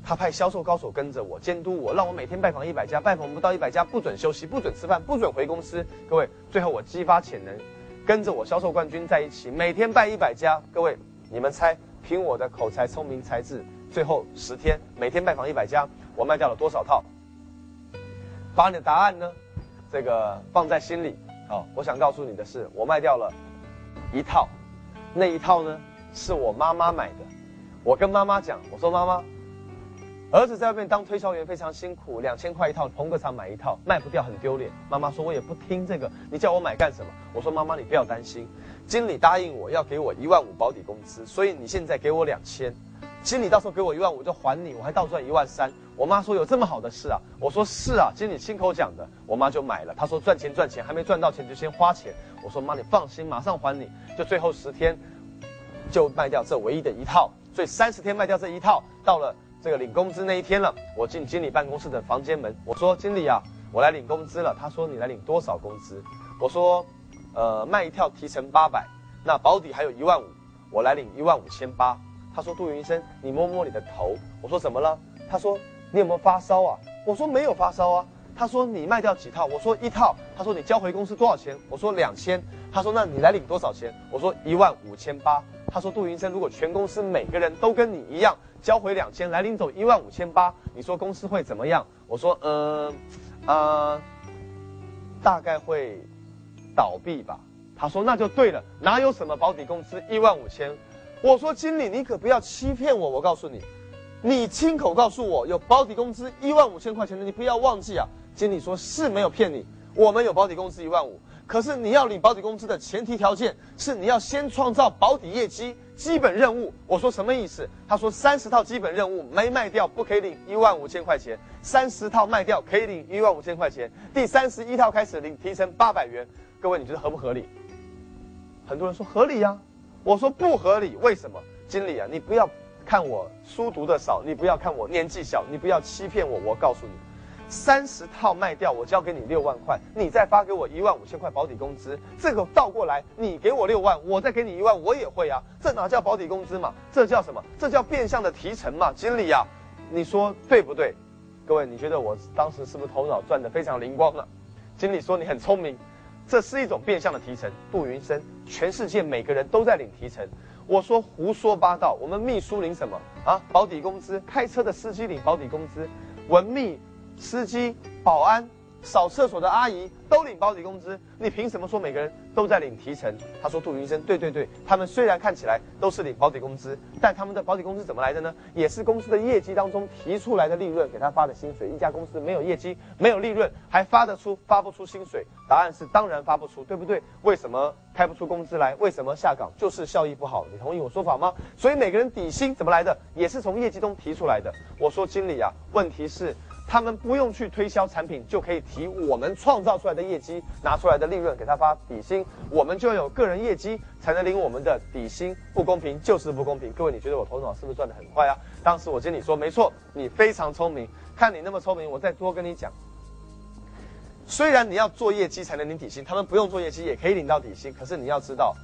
他派销售高手跟着我监督我，让我每天拜访一百家，拜访不到一百家不准休息，不准吃饭，不准回公司。各位，最后我激发潜能，跟着我销售冠军在一起，每天拜一百家。各位，你们猜？凭我的口才、聪明才智，最后十天每天拜访一百家，我卖掉了多少套？把你的答案呢，这个放在心里。好，我想告诉你的是，我卖掉了一套，那一套呢是我妈妈买的。我跟妈妈讲，我说妈妈。儿子在外面当推销员非常辛苦，两千块一套，同个厂买一套卖不掉很丢脸。妈妈说：“我也不听这个，你叫我买干什么？”我说：“妈妈，你不要担心，经理答应我要给我一万五保底工资，所以你现在给我两千，经理到时候给我一万五就还你，我还倒赚一万三。”我妈说：“有这么好的事啊？”我说：“是啊，经理亲口讲的。”我妈就买了。她说：“赚钱赚钱，还没赚到钱就先花钱。”我说：“妈，你放心，马上还你。”就最后十天就卖掉这唯一的一套，所以三十天卖掉这一套，到了。这个领工资那一天了，我进经理办公室的房间门，我说：“经理啊，我来领工资了。”他说：“你来领多少工资？”我说：“呃，卖一跳提成八百，那保底还有一万五，我来领一万五千八。”他说：“杜云生，你摸摸你的头。”我说：“怎么了？”他说：“你有没有发烧啊？”我说：“没有发烧啊。”他说：“你卖掉几套？”我说：“一套。”他说：“你交回公司多少钱？”我说：“两千。”他说：“那你来领多少钱？”我说：“一万五千八。”他说：“杜云生，如果全公司每个人都跟你一样。”交回两千来领走一万五千八，你说公司会怎么样？我说，嗯，呃，大概会倒闭吧。他说那就对了，哪有什么保底工资一万五千？我说经理，你可不要欺骗我，我告诉你，你亲口告诉我有保底工资一万五千块钱的，你不要忘记啊。经理说是没有骗你，我们有保底工资一万五。可是你要领保底工资的前提条件是你要先创造保底业绩基本任务。我说什么意思？他说三十套基本任务没卖掉不可以领一万五千块钱，三十套卖掉可以领一万五千块钱，第三十一套开始领提成八百元。各位你觉得合不合理？很多人说合理呀，我说不合理，为什么？经理啊，你不要看我书读的少，你不要看我年纪小，你不要欺骗我，我告诉你。三十套卖掉，我交给你六万块，你再发给我一万五千块保底工资。这个倒过来，你给我六万，我再给你一万，我也会啊。这哪叫保底工资嘛？这叫什么？这叫变相的提成嘛？经理啊，你说对不对？各位，你觉得我当时是不是头脑转得非常灵光了？经理说你很聪明，这是一种变相的提成。杜云生，全世界每个人都在领提成。我说胡说八道，我们秘书领什么啊？保底工资，开车的司机领保底工资，文秘。司机、保安、扫厕所的阿姨都领保底工资，你凭什么说每个人都在领提成？他说：“杜云生，对对对，他们虽然看起来都是领保底工资，但他们的保底工资怎么来的呢？也是公司的业绩当中提出来的利润给他发的薪水。一家公司没有业绩、没有利润，还发得出发不出薪水？答案是当然发不出，对不对？为什么开不出工资来？为什么下岗？就是效益不好。你同意我说法吗？所以每个人底薪怎么来的？也是从业绩中提出来的。我说经理啊，问题是。”他们不用去推销产品，就可以提我们创造出来的业绩拿出来的利润给他发底薪，我们就有个人业绩才能领我们的底薪，不公平就是不公平。各位，你觉得我头脑是不是转得很快啊？当时我经理说，没错，你非常聪明。看你那么聪明，我再多跟你讲。虽然你要做业绩才能领底薪，他们不用做业绩也可以领到底薪，可是你要知道，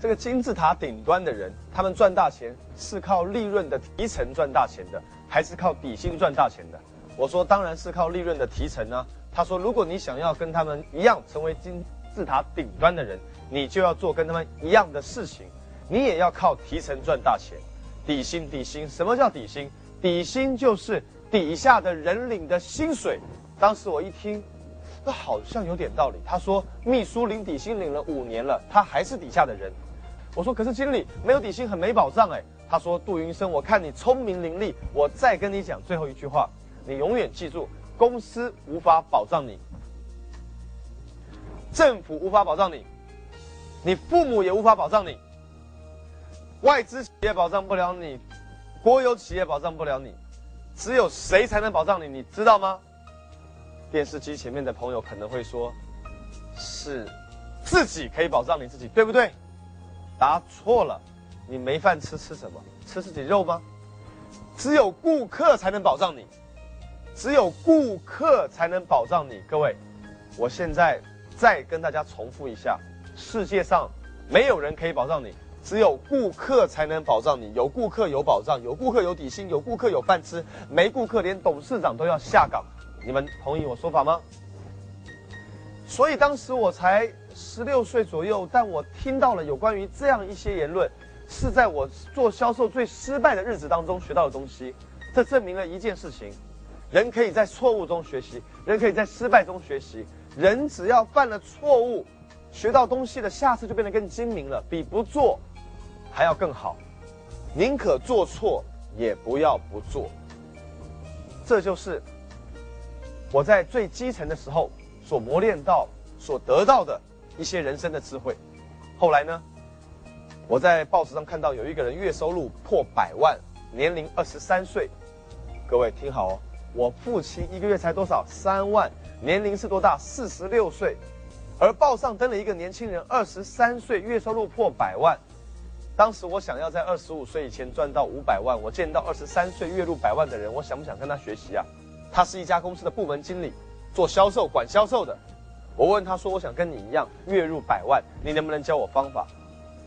这个金字塔顶端的人，他们赚大钱是靠利润的提成赚大钱的，还是靠底薪赚大钱的？我说当然是靠利润的提成呢。他说，如果你想要跟他们一样成为金字塔顶端的人，你就要做跟他们一样的事情，你也要靠提成赚大钱。底薪，底薪，什么叫底薪？底薪就是底下的人领的薪水。当时我一听，那好像有点道理。他说，秘书领底薪领了五年了，他还是底下的人。我说，可是经理没有底薪很没保障哎。他说，杜云生，我看你聪明伶俐，我再跟你讲最后一句话。你永远记住，公司无法保障你，政府无法保障你，你父母也无法保障你，外资企业保障不了你，国有企业保障不了你，只有谁才能保障你？你知道吗？电视机前面的朋友可能会说，是自己可以保障你自己，对不对？答错了，你没饭吃吃什么？吃自己肉吗？只有顾客才能保障你。只有顾客才能保障你，各位，我现在再跟大家重复一下：世界上没有人可以保障你，只有顾客才能保障你。有顾客有保障，有顾客有底薪，有顾客有饭吃，没顾客连董事长都要下岗。你们同意我说法吗？所以当时我才十六岁左右，但我听到了有关于这样一些言论，是在我做销售最失败的日子当中学到的东西。这证明了一件事情。人可以在错误中学习，人可以在失败中学习。人只要犯了错误，学到东西的，下次就变得更精明了，比不做还要更好。宁可做错，也不要不做。这就是我在最基层的时候所磨练到、所得到的一些人生的智慧。后来呢，我在报纸上看到有一个人月收入破百万，年龄二十三岁。各位听好哦。我父亲一个月才多少？三万，年龄是多大？四十六岁，而报上登了一个年轻人，二十三岁，月收入破百万。当时我想要在二十五岁以前赚到五百万，我见到二十三岁月入百万的人，我想不想跟他学习啊？他是一家公司的部门经理，做销售管销售的。我问他说：“我想跟你一样月入百万，你能不能教我方法？”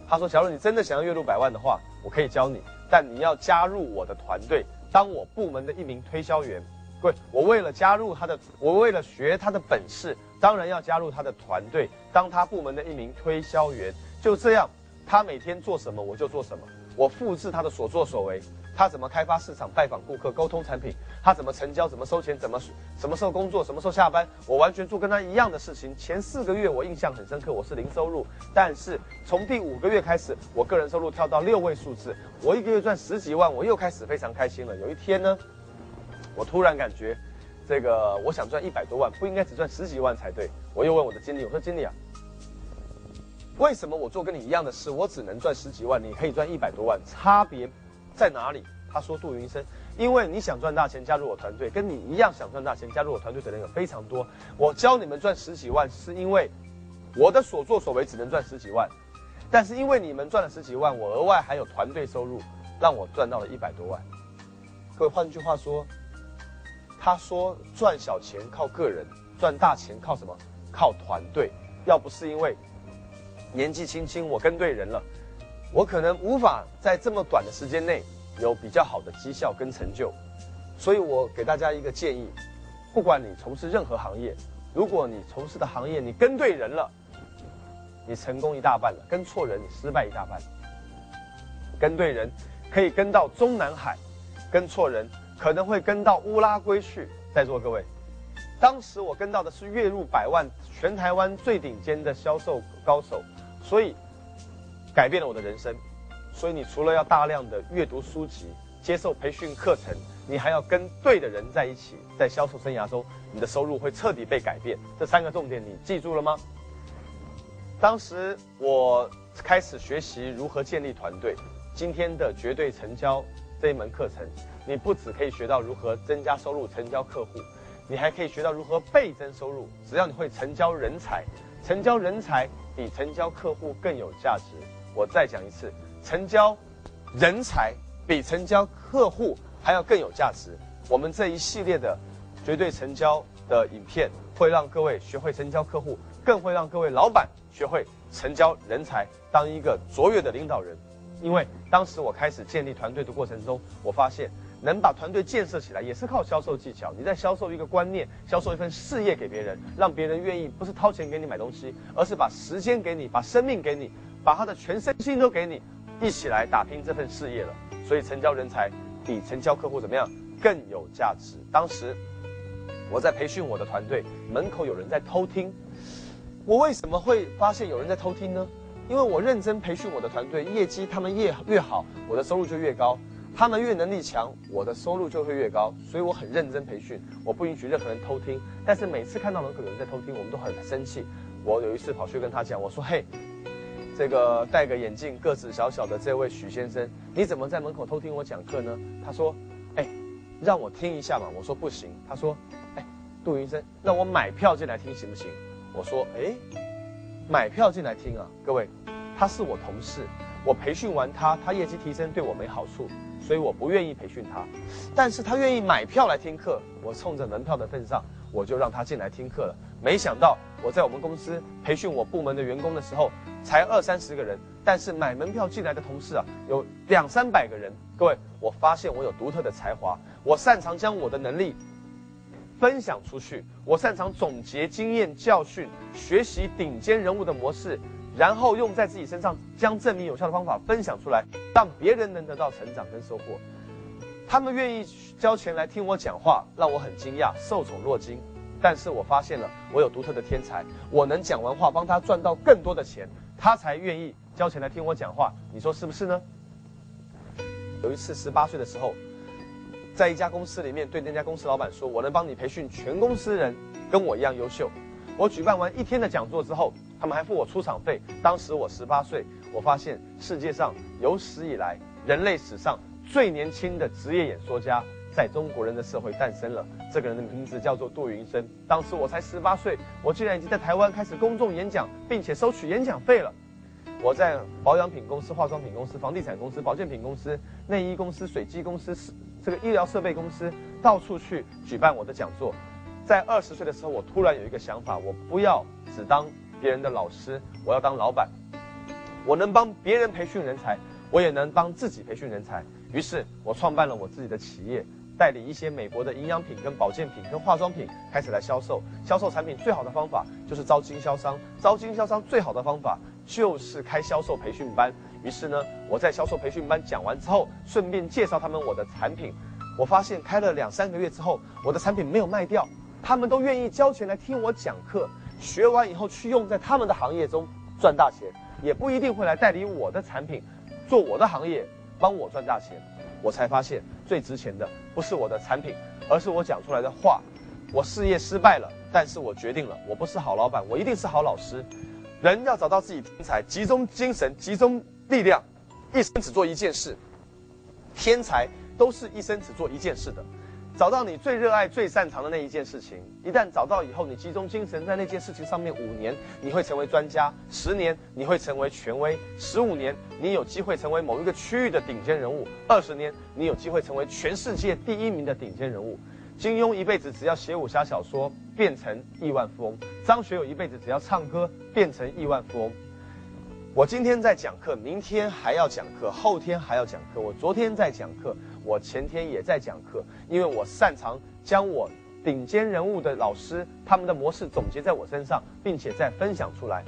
他说：“假如你真的想要月入百万的话，我可以教你，但你要加入我的团队，当我部门的一名推销员。”对，我为了加入他的，我为了学他的本事，当然要加入他的团队，当他部门的一名推销员。就这样，他每天做什么我就做什么，我复制他的所作所为。他怎么开发市场、拜访顾客、沟通产品，他怎么成交、怎么收钱、怎么什么时候工作、什么时候下班，我完全做跟他一样的事情。前四个月我印象很深刻，我是零收入，但是从第五个月开始，我个人收入跳到六位数字，我一个月赚十几万，我又开始非常开心了。有一天呢，我突然感觉，这个我想赚一百多万，不应该只赚十几万才对。我又问我的经理，我说经理啊。为什么我做跟你一样的事，我只能赚十几万，你可以赚一百多万？差别在哪里？他说：“杜云生，因为你想赚大钱，加入我团队，跟你一样想赚大钱，加入我团队的人有非常多。我教你们赚十几万，是因为我的所作所为只能赚十几万，但是因为你们赚了十几万，我额外还有团队收入，让我赚到了一百多万。各位，换句话说，他说赚小钱靠个人，赚大钱靠什么？靠团队。要不是因为……年纪轻轻，我跟对人了，我可能无法在这么短的时间内有比较好的绩效跟成就，所以我给大家一个建议：，不管你从事任何行业，如果你从事的行业你跟对人了，你成功一大半了；跟错人，你失败一大半。跟对人可以跟到中南海，跟错人可能会跟到乌拉圭去。在座各位，当时我跟到的是月入百万、全台湾最顶尖的销售高手。所以，改变了我的人生。所以，你除了要大量的阅读书籍、接受培训课程，你还要跟对的人在一起，在销售生涯中，你的收入会彻底被改变。这三个重点你记住了吗？当时我开始学习如何建立团队。今天的绝对成交这一门课程，你不只可以学到如何增加收入、成交客户，你还可以学到如何倍增收入。只要你会成交人才，成交人才。比成交客户更有价值。我再讲一次，成交人才比成交客户还要更有价值。我们这一系列的绝对成交的影片，会让各位学会成交客户，更会让各位老板学会成交人才，当一个卓越的领导人。因为当时我开始建立团队的过程中，我发现。能把团队建设起来，也是靠销售技巧。你在销售一个观念，销售一份事业给别人，让别人愿意不是掏钱给你买东西，而是把时间给你，把生命给你，把他的全身心都给你，一起来打拼这份事业了。所以成交人才比成交客户怎么样更有价值？当时我在培训我的团队，门口有人在偷听。我为什么会发现有人在偷听呢？因为我认真培训我的团队，业绩他们越越好，我的收入就越高。他们越能力强，我的收入就会越高，所以我很认真培训，我不允许任何人偷听。但是每次看到门口有人在偷听，我们都很生气。我有一次跑去跟他讲，我说：“嘿，这个戴个眼镜、个子小小的这位许先生，你怎么在门口偷听我讲课呢？”他说：“哎，让我听一下嘛。”我说：“不行。”他说：“哎，杜云生，让我买票进来听行不行？”我说：“哎，买票进来听啊，各位，他是我同事，我培训完他，他业绩提升对我没好处。”所以我不愿意培训他，但是他愿意买票来听课。我冲着门票的份上，我就让他进来听课了。没想到我在我们公司培训我部门的员工的时候，才二三十个人，但是买门票进来的同事啊，有两三百个人。各位，我发现我有独特的才华，我擅长将我的能力分享出去，我擅长总结经验教训，学习顶尖人物的模式。然后用在自己身上，将证明有效的方法分享出来，让别人能得到成长跟收获。他们愿意交钱来听我讲话，让我很惊讶，受宠若惊。但是我发现了，我有独特的天才，我能讲完话帮他赚到更多的钱，他才愿意交钱来听我讲话。你说是不是呢？有一次十八岁的时候，在一家公司里面，对那家公司老板说：“我能帮你培训全公司人跟我一样优秀。”我举办完一天的讲座之后。他们还付我出场费。当时我十八岁，我发现世界上有史以来人类史上最年轻的职业演说家，在中国人的社会诞生了。这个人的名字叫做杜云生。当时我才十八岁，我竟然已经在台湾开始公众演讲，并且收取演讲费了。我在保养品公司、化妆品公司、房地产公司、保健品公司、内衣公司、水机公司、这个医疗设备公司，到处去举办我的讲座。在二十岁的时候，我突然有一个想法，我不要只当。别人的老师，我要当老板，我能帮别人培训人才，我也能帮自己培训人才。于是，我创办了我自己的企业，代理一些美国的营养品、跟保健品、跟化妆品，开始来销售。销售产品最好的方法就是招经销商，招经销商最好的方法就是开销售培训班。于是呢，我在销售培训班讲完之后，顺便介绍他们我的产品。我发现开了两三个月之后，我的产品没有卖掉，他们都愿意交钱来听我讲课，学完以后去用在他们的行业中赚大钱，也不一定会来代理我的产品，做我的行业帮我赚大钱。我才发现最值钱的不是我的产品，而是我讲出来的话。我事业失败了，但是我决定了，我不是好老板，我一定是好老师。人要找到自己天才，集中精神，集中力量，一生只做一件事。天才都是一生只做一件事的。找到你最热爱、最擅长的那一件事情，一旦找到以后，你集中精神在那件事情上面，五年你会成为专家，十年你会成为权威，十五年你有机会成为某一个区域的顶尖人物，二十年你有机会成为全世界第一名的顶尖人物。金庸一辈子只要写武侠小说，变成亿万富翁；张学友一辈子只要唱歌，变成亿万富翁。我今天在讲课，明天还要讲课，后天还要讲课。我昨天在讲课，我前天也在讲课，因为我擅长将我顶尖人物的老师他们的模式总结在我身上，并且再分享出来。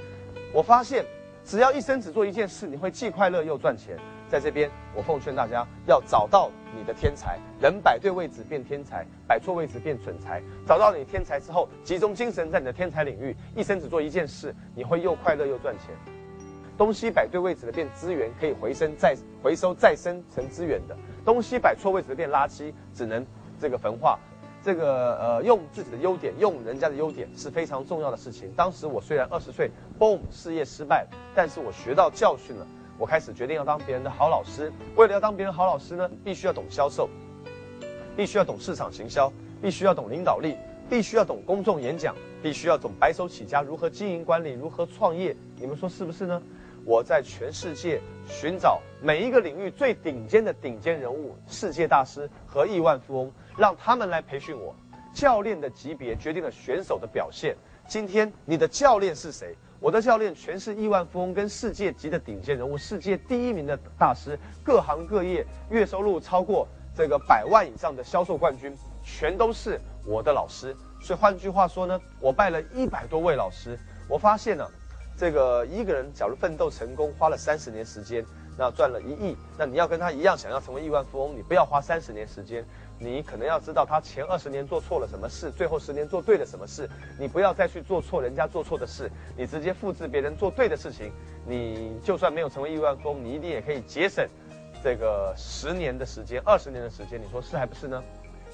我发现，只要一生只做一件事，你会既快乐又赚钱。在这边，我奉劝大家要找到你的天才。人摆对位置变天才，摆错位置变蠢材。找到你天才之后，集中精神在你的天才领域，一生只做一件事，你会又快乐又赚钱。东西摆对位置的变资源，可以回生再回收再生成资源的；东西摆错位置的变垃圾，只能这个焚化。这个呃，用自己的优点，用人家的优点是非常重要的事情。当时我虽然二十岁，boom，事业失败，但是我学到教训了。我开始决定要当别人的好老师。为了要当别人好老师呢，必须要懂销售，必须要懂市场行销，必须要懂领导力，必须要懂公众演讲，必须要懂白手起家如何经营管理，如何创业。你们说是不是呢？我在全世界寻找每一个领域最顶尖的顶尖人物、世界大师和亿万富翁，让他们来培训我。教练的级别决定了选手的表现。今天你的教练是谁？我的教练全是亿万富翁跟世界级的顶尖人物，世界第一名的大师，各行各业月收入超过这个百万以上的销售冠军，全都是我的老师。所以换句话说呢，我拜了一百多位老师，我发现呢，这个一个人假如奋斗成功，花了三十年时间，那赚了一亿，那你要跟他一样想要成为亿万富翁，你不要花三十年时间。你可能要知道他前二十年做错了什么事，最后十年做对了什么事。你不要再去做错人家做错的事，你直接复制别人做对的事情。你就算没有成为亿万富翁，你一定也可以节省这个十年的时间、二十年的时间。你说是还不是呢？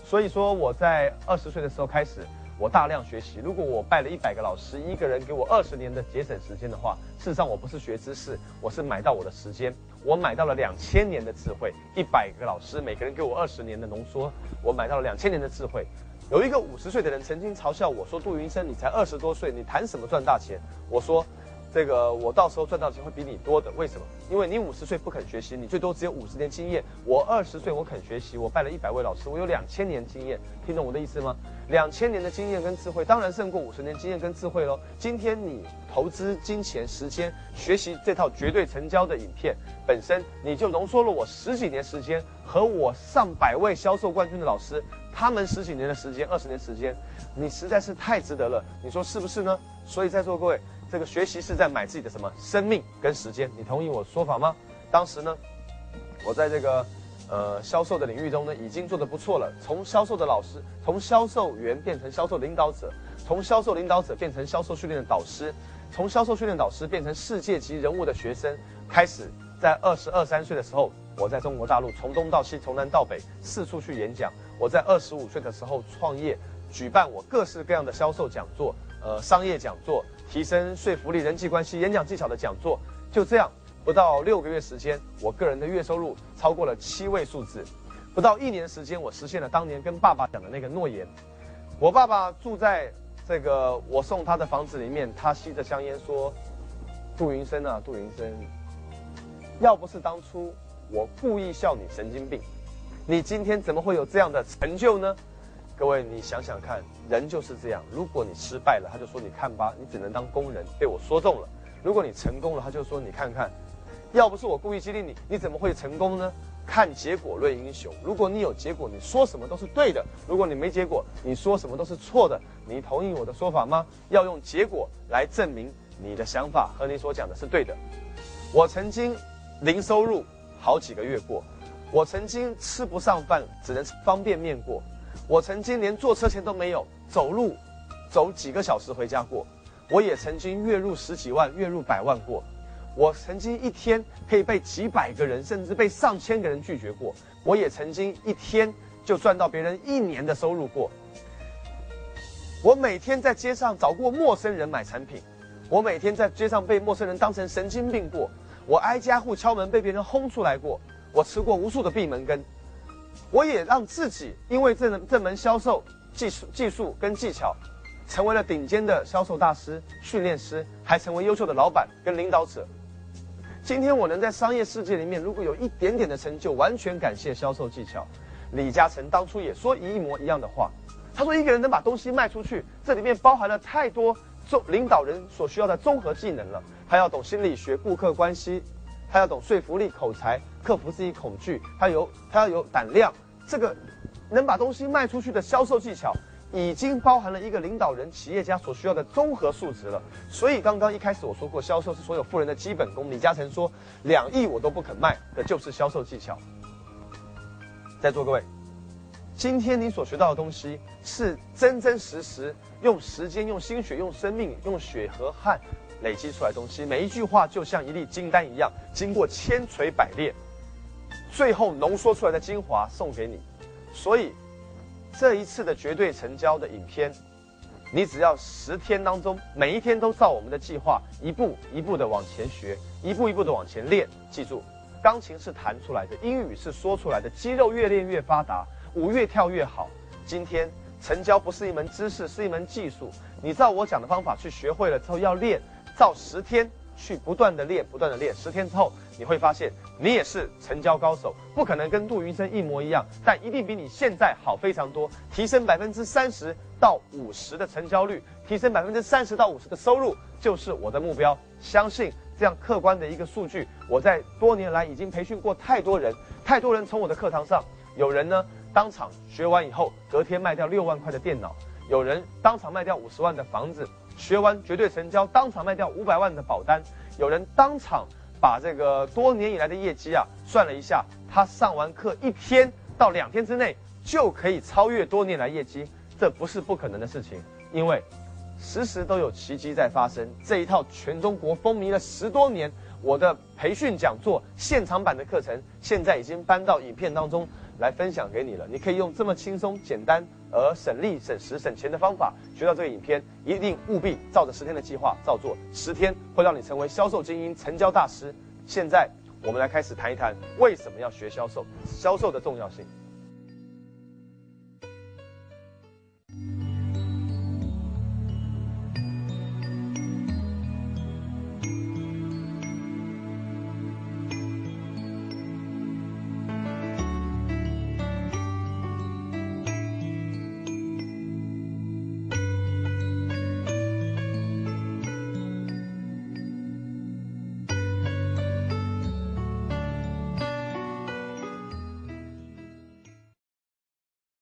所以说我在二十岁的时候开始。我大量学习。如果我拜了一百个老师，一个人给我二十年的节省时间的话，事实上我不是学知识，我是买到我的时间。我买到了两千年的智慧。一百个老师，每个人给我二十年的浓缩，我买到了两千年的智慧。有一个五十岁的人曾经嘲笑我说：“杜云生，你才二十多岁，你谈什么赚大钱？”我说。这个我到时候赚到钱会比你多的，为什么？因为你五十岁不肯学习，你最多只有五十年经验。我二十岁我肯学习，我拜了一百位老师，我有两千年经验，听懂我的意思吗？两千年的经验跟智慧，当然胜过五十年经验跟智慧喽。今天你投资金钱、时间学习这套绝对成交的影片，本身你就浓缩了我十几年时间和我上百位销售冠军的老师，他们十几年的时间、二十年时间，你实在是太值得了。你说是不是呢？所以在座各位。这个学习是在买自己的什么生命跟时间？你同意我说法吗？当时呢，我在这个呃销售的领域中呢，已经做得不错了。从销售的老师，从销售员变成销售领导者，从销售领导者变成销售训练的导师，从销售训练导师变成世界级人物的学生。开始在二十二三岁的时候，我在中国大陆从东到西，从南到北四处去演讲。我在二十五岁的时候创业，举办我各式各样的销售讲座，呃，商业讲座。提升说服力、人际关系、演讲技巧的讲座，就这样，不到六个月时间，我个人的月收入超过了七位数字。不到一年时间，我实现了当年跟爸爸讲的那个诺言。我爸爸住在这个我送他的房子里面，他吸着香烟说：“杜云生啊，杜云生，要不是当初我故意笑你神经病，你今天怎么会有这样的成就呢？”各位，你想想看，人就是这样。如果你失败了，他就说你看吧，你只能当工人，被我说中了；如果你成功了，他就说你看看，要不是我故意激励你，你怎么会成功呢？看结果论英雄。如果你有结果，你说什么都是对的；如果你没结果，你说什么都是错的。你同意我的说法吗？要用结果来证明你的想法和你所讲的是对的。我曾经零收入好几个月过，我曾经吃不上饭，只能吃方便面过，我曾经连坐车钱都没有，走路走几个小时回家过，我也曾经月入十几万、月入百万过，我曾经一天可以被几百个人，甚至被上千个人拒绝过，我也曾经一天就赚到别人一年的收入过。我每天在街上找过陌生人买产品，我每天在街上被陌生人当成神经病过，我挨家户敲门被别人轰出来过，我吃过无数的闭门羹，我也让自己因为这这门销售技术、技术跟技巧，成为了顶尖的销售大师、训练师，还成为优秀的老板跟领导者。今天我能在商业世界里面，如果有一点点的成就，完全感谢销售技巧。李嘉诚当初也说一模一样的话。他说：“一个人能把东西卖出去，这里面包含了太多综领导人所需要的综合技能了。还要懂心理学、顾客关系，他要懂说服力、口才、克服自己恐惧，他有他要有胆量。这个能把东西卖出去的销售技巧，已经包含了一个领导人、企业家所需要的综合素质了。所以刚刚一开始我说过，销售是所有富人的基本功。李嘉诚说，两亿我都不肯卖的就是销售技巧。在座各位。”今天你所学到的东西是真真实实用时间、用心血、用生命、用血和汗累积出来东西。每一句话就像一粒金丹一样，经过千锤百炼，最后浓缩出来的精华送给你。所以，这一次的绝对成交的影片，你只要十天当中每一天都照我们的计划一步一步的往前学，一步一步的往前练。记住，钢琴是弹出来的，英语是说出来的，肌肉越练越发达。舞越跳越好。今天成交不是一门知识，是一门技术。你照我讲的方法去学会了之后，要练，照十天去不断的练，不断的练。十天之后，你会发现你也是成交高手。不可能跟杜云生一模一样，但一定比你现在好非常多。提升百分之三十到五十的成交率，提升百分之三十到五十的收入，就是我的目标。相信这样客观的一个数据，我在多年来已经培训过太多人，太多人从我的课堂上，有人呢。当场学完以后，隔天卖掉六万块的电脑；有人当场卖掉五十万的房子，学完绝对成交，当场卖掉五百万的保单；有人当场把这个多年以来的业绩啊算了一下，他上完课一天到两天之内就可以超越多年来业绩，这不是不可能的事情，因为时时都有奇迹在发生。这一套全中国风靡了十多年，我的培训讲座现场版的课程，现在已经搬到影片当中。来分享给你了，你可以用这么轻松、简单而省力、省时、省钱的方法学到这个影片，一定务必照着十天的计划照做，十天会让你成为销售精英、成交大师。现在我们来开始谈一谈为什么要学销售，销售的重要性。